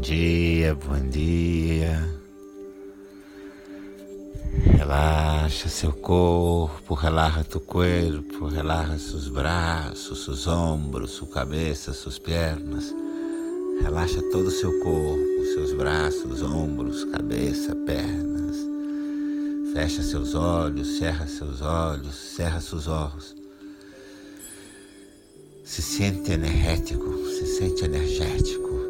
dia, bom dia. Relaxa seu corpo, relaxa tu corpo, relaxa seus braços, seus ombros, sua cabeça, suas pernas. Relaxa todo o seu corpo, seus braços, ombros, cabeça, pernas. Fecha seus olhos, cerra seus olhos, cerra seus olhos. Se sente energético, se sente energético.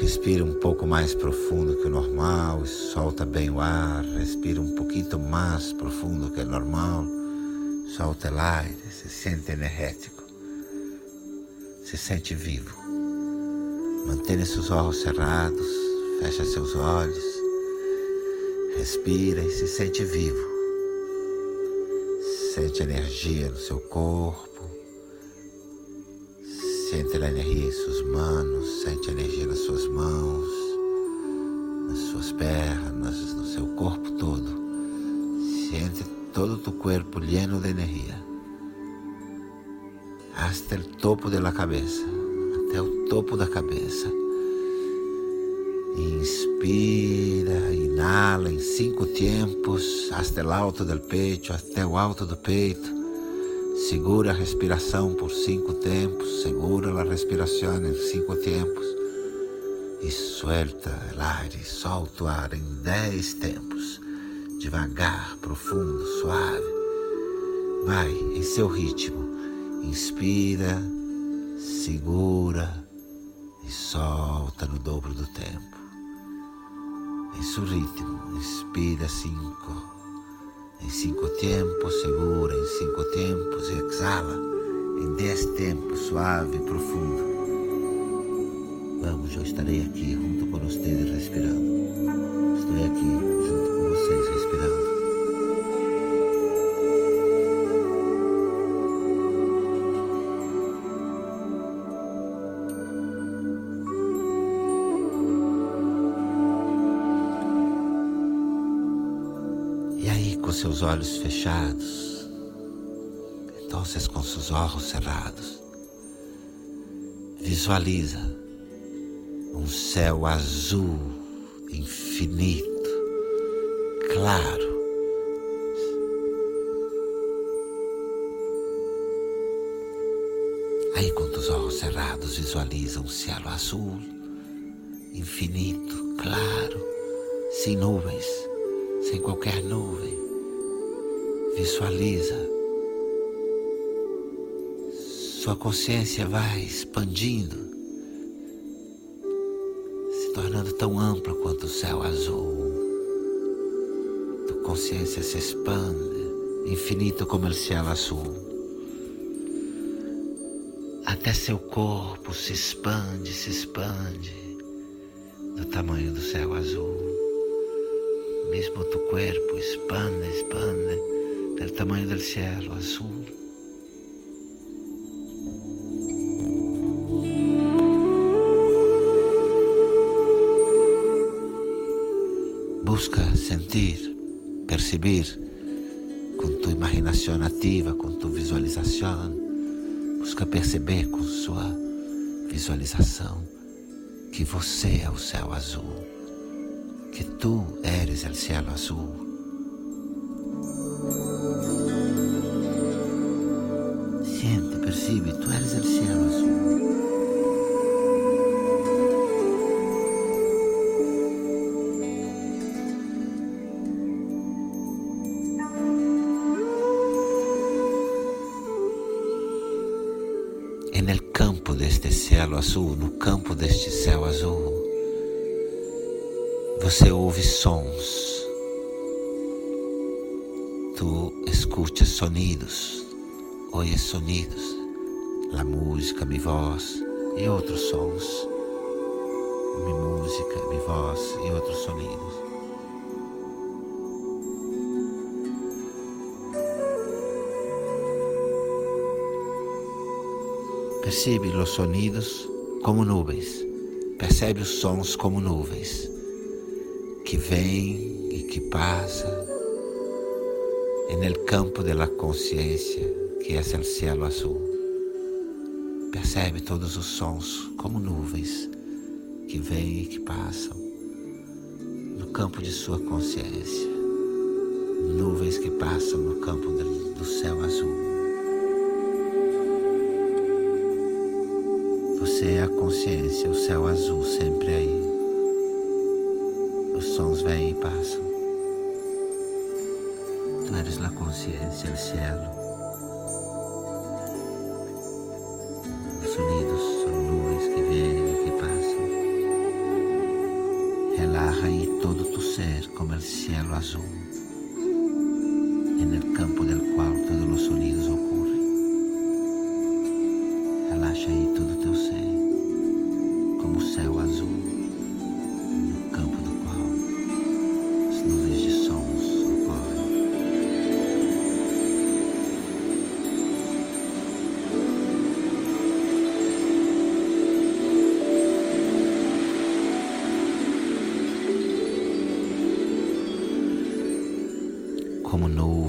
Respira um pouco mais profundo que o normal e solta bem o ar. Respira um pouquinho mais profundo que o normal. Solta o aire, se sente energético. Se sente vivo. Mantenha seus olhos cerrados, fecha seus olhos. Respira e se sente vivo. Sente energia no seu corpo. Sente a energia em suas manos, sente a energia nas suas mãos, nas suas pernas, no seu corpo todo. Sente todo tu corpo lleno de energia. Hasta o topo da cabeça, até o topo da cabeça. Inspira, inala em cinco tempos, hasta o alto do peito, até o alto do peito. Segura a respiração por cinco tempos, segura a respiração em cinco tempos e suelta o ar, solta o ar em dez tempos, devagar, profundo, suave. Vai em seu ritmo, inspira, segura e solta no dobro do tempo. Em seu ritmo, inspira cinco em cinco tempos, segura em cinco tempos exala em dez tempos, suave e profundo. Vamos, eu estarei aqui junto com vocês respirando. Estou aqui junto seus olhos fechados, então com seus olhos cerrados, visualiza um céu azul infinito, claro. Aí, com os olhos cerrados, visualiza um céu azul, infinito, claro, sem nuvens, sem qualquer nuvem. Visualiza. Sua consciência vai expandindo, se tornando tão ampla quanto o céu azul. Tua consciência se expande, infinito como o céu azul. Até seu corpo se expande, se expande do tamanho do céu azul. Mesmo tu corpo expande, expande del tamaño del cielo azul. Busca sentir, percibir com tu imaginação ativa, com tu visualização. Busca perceber com sua visualização que você é o céu azul, que tu eres o céu azul percibe, tú eres el cielo azul. Cielo azul, no campo deste céu azul, você ouve sons tu escuchas sonidos, oyes sonidos, a música, minha voz e outros sons, minha música, minha voz e outros sonidos. Percebe os sonidos como nuvens, percebe os sons como nuvens que vêm e que passam en el campo de la consciência, que é o cielo azul. Percebe todos os sons como nuvens que vêm e que passam no campo de sua consciência, nuvens que passam no campo do céu azul. Você é a consciência, o céu azul sempre aí. Os sons vêm e passam. Tu eres a consciência, o cielo. O cielo azul, en el campo del cual todos los sonidos ocurren. Relaxa aí todo teu ser como o céu azul,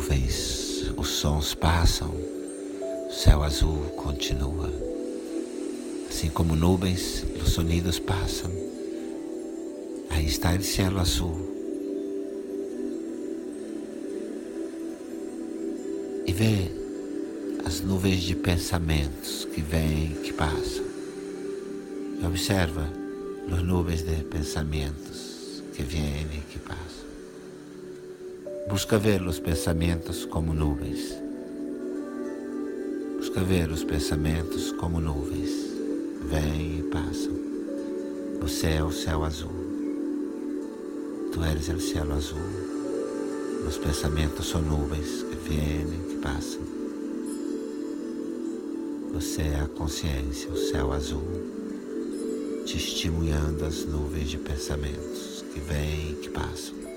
nuvens, os sons passam, o céu azul continua. Assim como nuvens, os sonidos passam. Aí está o céu azul. E vê as nuvens de pensamentos que vêm, que passam. E observa as nuvens de pensamentos que vêm e que passam. Busca ver os pensamentos como nuvens. Busca ver os pensamentos como nuvens. Vêm e passam. Você é o céu azul. Tu eres o céu azul. Os pensamentos são nuvens que vêm e que passam. Você é a consciência, o céu azul, testemunhando as nuvens de pensamentos que vêm e que passam.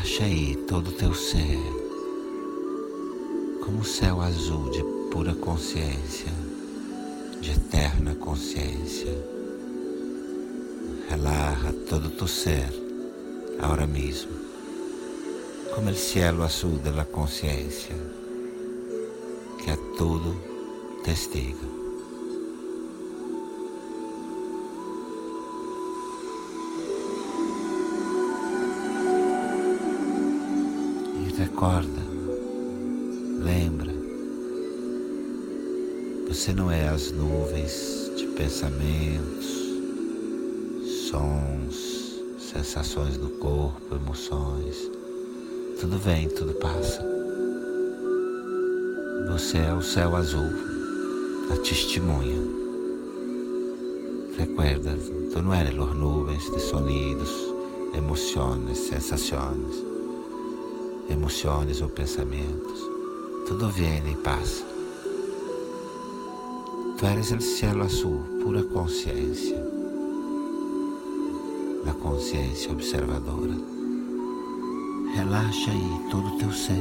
Relaxa aí todo o teu ser, como um céu azul de pura consciência, de eterna consciência. Relaxa todo o teu ser, agora mesmo, como o cielo azul da consciência, que é todo testigo. Recorda, lembra, você não é as nuvens de pensamentos, sons, sensações no corpo, emoções. Tudo vem, tudo passa. Você é o céu azul, a testemunha. Recuerda, tu não eres as nuvens de sonidos, emoções, sensações emoções ou pensamentos. Tudo vem e passa. Tu eres o cielo azul, pura consciência. A consciência observadora. Relaxa aí todo o teu ser,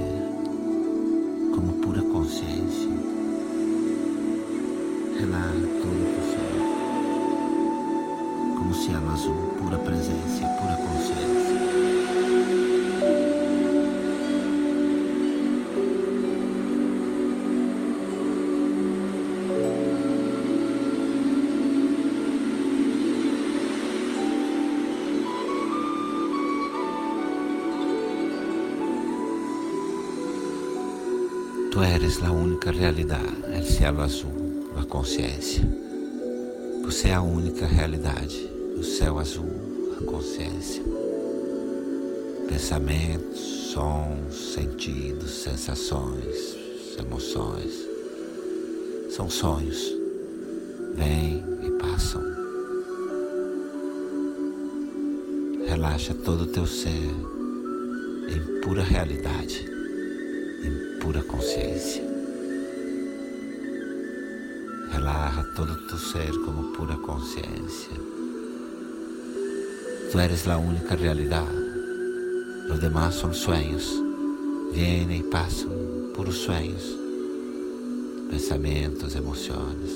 como pura consciência. Relaxa todo o teu ser, como cielo azul, pura presença, pura consciência. Tu eres a única realidade, o céu azul, a consciência. Você é a única realidade, o céu azul, a consciência. Pensamentos, sons, sentidos, sensações, emoções. São sonhos. Vêm e passam. Relaxa todo o teu ser em pura realidade em pura consciência. Relaxa todo o teu ser como pura consciência. Tu eres la única realidad. Los demás son sueños. Vienen y pasan, puros sueños. Pensamentos, emociones,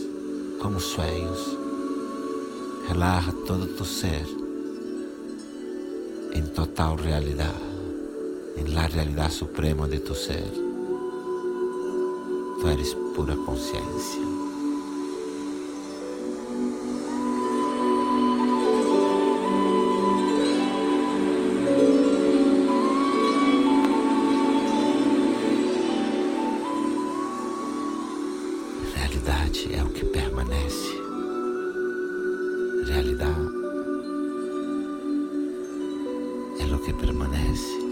como sueños. Relaja todo tu ser en total realidad, en la realidad suprema de tu ser. Tu eres pura consciência. Realidade é o que permanece. Realidade é o que permanece.